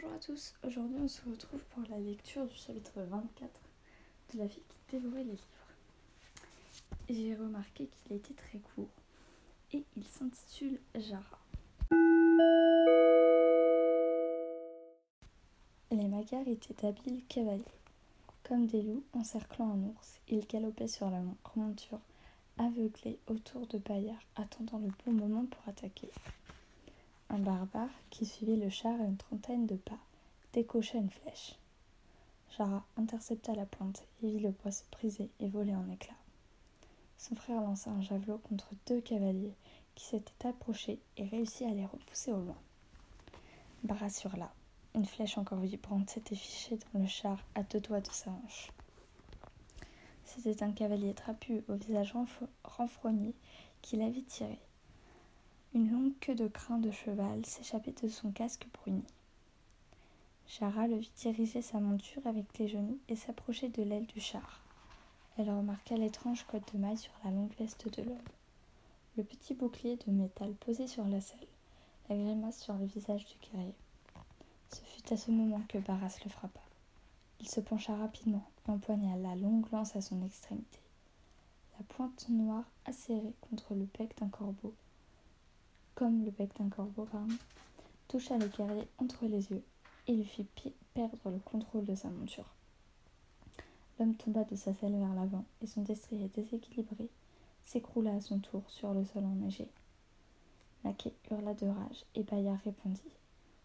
Bonjour à tous, aujourd'hui on se retrouve pour la lecture du chapitre 24 de La fille qui dévorait les livres. J'ai remarqué qu'il était très court et il s'intitule Jara. Les Magyars étaient habiles cavaliers. Comme des loups encerclant un ours, ils galopaient sur la monture, aveuglés autour de Bayard, attendant le bon moment pour attaquer. Un barbare, qui suivait le char à une trentaine de pas, décocha une flèche. Jara intercepta la pointe et vit le poids se briser et voler en éclats. Son frère lança un javelot contre deux cavaliers qui s'étaient approchés et réussit à les repousser au loin. Barras hurla. Une flèche encore vibrante s'était fichée dans le char à deux doigts de sa hanche. C'était un cavalier trapu au visage renfrogné qui l'avait tiré. Une longue queue de crin de cheval s'échappait de son casque bruni. Chara le vit diriger sa monture avec les genoux et s'approcher de l'aile du char. Elle remarqua l'étrange cotte de maille sur la longue veste de l'homme, le petit bouclier de métal posé sur la selle, la grimace sur le visage du guerrier. Ce fut à ce moment que Barras le frappa. Il se pencha rapidement et empoigna la longue lance à son extrémité. La pointe noire acérée contre le bec d'un corbeau comme le bec d'un corbeau, pardon, toucha le guerrier entre les yeux et lui fit perdre le contrôle de sa monture. L'homme tomba de sa selle vers l'avant et son destrier déséquilibré s'écroula à son tour sur le sol enneigé. Laquais hurla de rage et Bayard répondit.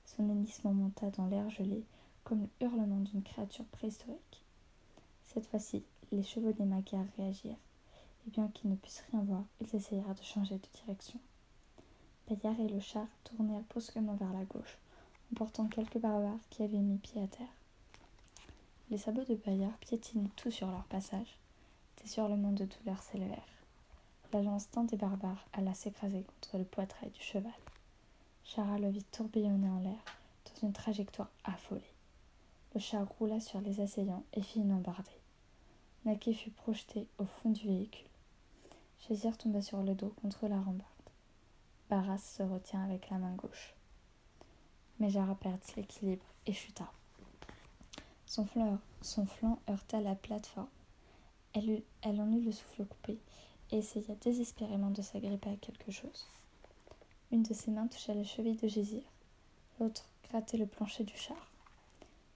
Son hennissement monta dans l'air gelé comme le hurlement d'une créature préhistorique. Cette fois-ci, les chevaux des Magyars réagirent, et bien qu'ils ne puissent rien voir, ils essayèrent de changer de direction. Bayard et le char tournèrent brusquement vers la gauche, emportant quelques barbares qui avaient mis pied à terre. Les sabots de Bayard piétinaient tout sur leur passage. Des hurlements de douleur s'élevèrent. La lance des barbares alla s'écraser contre le poitrail du cheval. Chara le vit tourbillonner en l'air, dans une trajectoire affolée. Le char roula sur les assaillants et fit une embardée. Naki fut projeté au fond du véhicule. Chésir tomba sur le dos contre la rambarde. Barras se retient avec la main gauche. Mais Jara perdit l'équilibre et chuta. Son flanc, son flanc heurta la plateforme. Elle, en eut le souffle coupé et essaya désespérément de s'agripper à quelque chose. Une de ses mains toucha la cheville de Gésir, l'autre grattait le plancher du char.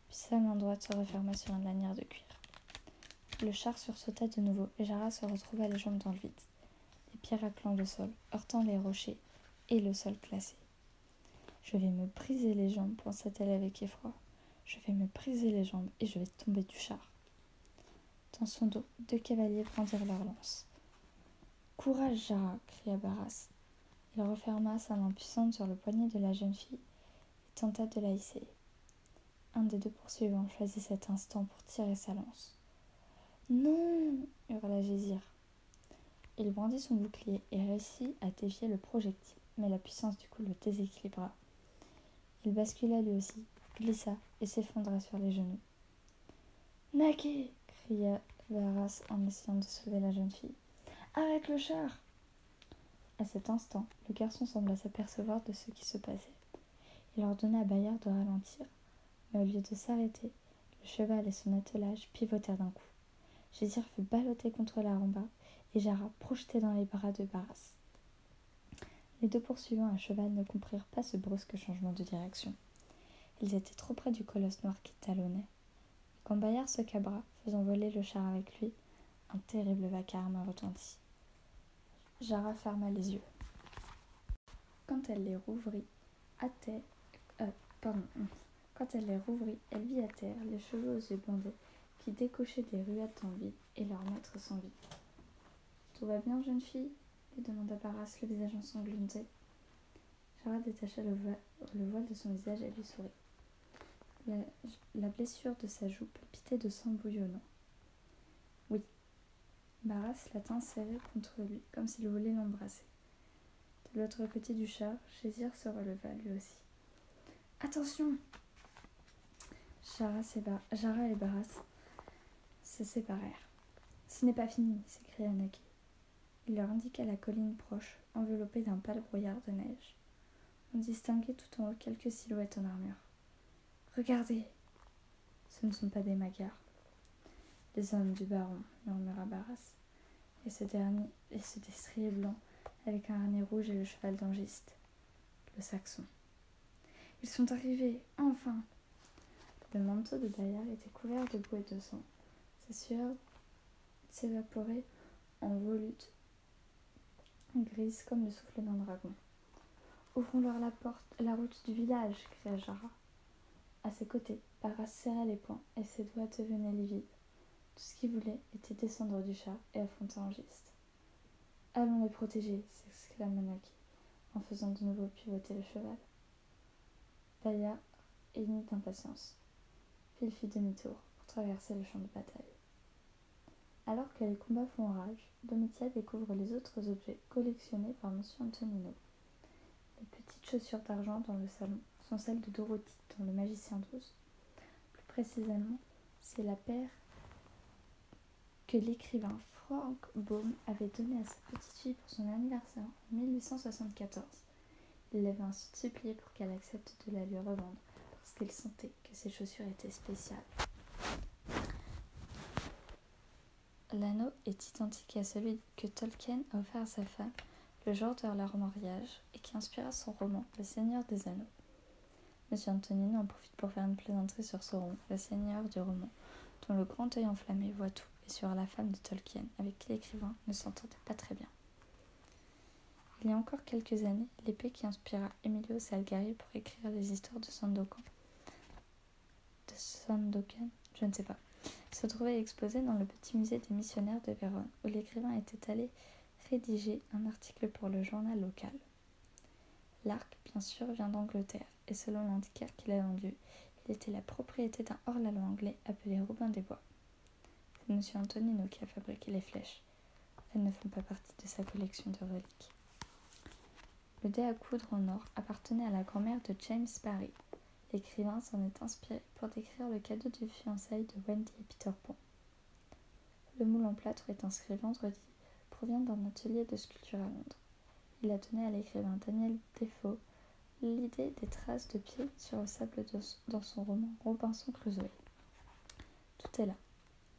Puis sa main droite se referma sur une lanière de cuir. Le char sursauta de nouveau et Jara se retrouva les jambes dans le vide, les pieds raclant le sol, heurtant les rochers et le sol classé. Je vais me briser les jambes, pensa-t-elle avec effroi. Je vais me briser les jambes et je vais tomber du char. Dans son dos, deux cavaliers prendirent leur lance. Courage, Jara cria Barras. Il referma sa main puissante sur le poignet de la jeune fille et tenta de la hisser. Un des deux poursuivants choisit cet instant pour tirer sa lance. Non hurla Gésir. Il brandit son bouclier et réussit à dévier le projectile mais la puissance du coup le déséquilibra. Il bascula lui aussi, glissa et s'effondra sur les genoux. Naquet cria Varas en essayant de sauver la jeune fille. Arrête le char À cet instant, le garçon sembla s'apercevoir de ce qui se passait. Il ordonna à Bayard de ralentir, mais au lieu de s'arrêter, le cheval et son attelage pivotèrent d'un coup. Gésir fut ballotté contre la rambarde et Jara projeté dans les bras de Barras. Les deux poursuivants à cheval ne comprirent pas ce brusque changement de direction. Ils étaient trop près du colosse noir qui talonnait. Quand Bayard se cabra, faisant voler le char avec lui, un terrible vacarme retentit. Jara ferma les yeux. Quand elle les rouvrit, à terre, euh, quand elle les rouvrit, elle vit à terre les chevaux aux yeux bandés qui décochaient des ruettes en vide et leur maître sans vie. Tout va bien, jeune fille? Demanda Barras, le visage ensanglanté. Jara détacha le, voile de son visage et lui sourit. La, blessure de sa joue palpitait de sang bouillonnant. Oui. Barras la tint serré contre lui, comme s'il voulait l'embrasser. De l'autre côté du char, Chésir se releva lui aussi. Attention Jara et Barras se séparèrent. Ce n'est pas fini, s'écria Naki. Il leur indiqua la colline proche, enveloppée d'un pâle brouillard de neige. On distinguait tout en haut quelques silhouettes en armure. Regardez Ce ne sont pas des magards. Les hommes du baron, murmura Barras. Et ce dernier, et ce destrier blanc, avec un harnais rouge et le cheval d'angiste. Le saxon. Ils sont arrivés, enfin Le manteau de Bayard était couvert de boue et de sang. Sa sueur s'évaporait en volutes grises comme le souffle d'un dragon. Ouvrons-leur la porte, la route du village, cria Jara. À ses côtés, Barras serrait les poings et ses doigts devenaient livides. Tout ce qu'il voulait était descendre du char et affronter geste. Allons les protéger, s'exclama Naki, en faisant de nouveau pivoter le cheval. Paya émit d'impatience. Puis il fit demi-tour pour traverser le champ de bataille. Alors que les combats font rage, Domitia découvre les autres objets collectionnés par M. Antonino. Les petites chaussures d'argent dans le salon sont celles de Dorothy dans Le Magicien d'Oz. Plus précisément, c'est la paire que l'écrivain Frank Baum avait donnée à sa petite fille pour son anniversaire en 1874. Il l'avait ensuite supplié pour qu'elle accepte de la lui revendre, parce qu'il sentait que ses chaussures étaient spéciales. L'anneau est identique à celui que Tolkien a offert à sa femme le jour de leur mariage et qui inspira son roman Le Seigneur des Anneaux. Monsieur Antonino en profite pour faire une plaisanterie sur ce roman, Le Seigneur du roman, dont le grand œil enflammé voit tout, et sur la femme de Tolkien, avec qui l'écrivain ne s'entendait pas très bien. Il y a encore quelques années, l'épée qui inspira Emilio Salgari pour écrire les histoires de Sandokan, de Sandokan, je ne sais pas, se trouvait exposée dans le petit musée des missionnaires de Vérone, où l'écrivain était allé rédiger un article pour le journal local. L'arc, bien sûr, vient d'Angleterre, et selon l'antiquaire qu'il a vendu, il était la propriété d'un hors-la-loi anglais appelé Robin des Bois. C'est M. Antonino qui a fabriqué les flèches. Elles ne font pas partie de sa collection de reliques. Le dé à coudre en or appartenait à la grand-mère de James Barry. L'écrivain s'en est inspiré pour décrire le cadeau de fiançailles de Wendy et Peter Pan. Le moule en plâtre est inscrit vendredi provient d'un atelier de sculpture à Londres. Il a donné à l'écrivain Daniel Defoe l'idée des traces de pieds sur le sable dans son roman Robinson Crusoe. Tout est là,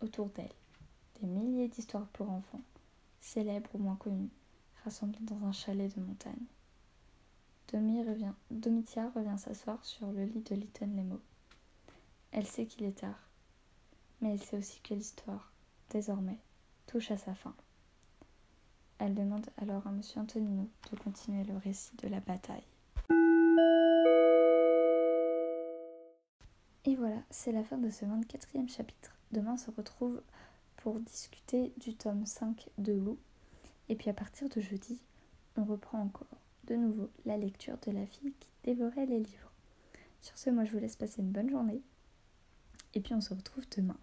autour d'elle. Des milliers d'histoires pour enfants, célèbres ou moins connues, rassemblées dans un chalet de montagne. Revient, Domitia revient s'asseoir sur le lit de Lytton Lemo. Elle sait qu'il est tard, mais elle sait aussi que l'histoire, désormais, touche à sa fin. Elle demande alors à M. Antonino de continuer le récit de la bataille. Et voilà, c'est la fin de ce 24e chapitre. Demain, on se retrouve pour discuter du tome 5 de Loup. Et puis à partir de jeudi, on reprend encore de nouveau la lecture de la fille qui dévorait les livres. Sur ce, moi je vous laisse passer une bonne journée. Et puis on se retrouve demain.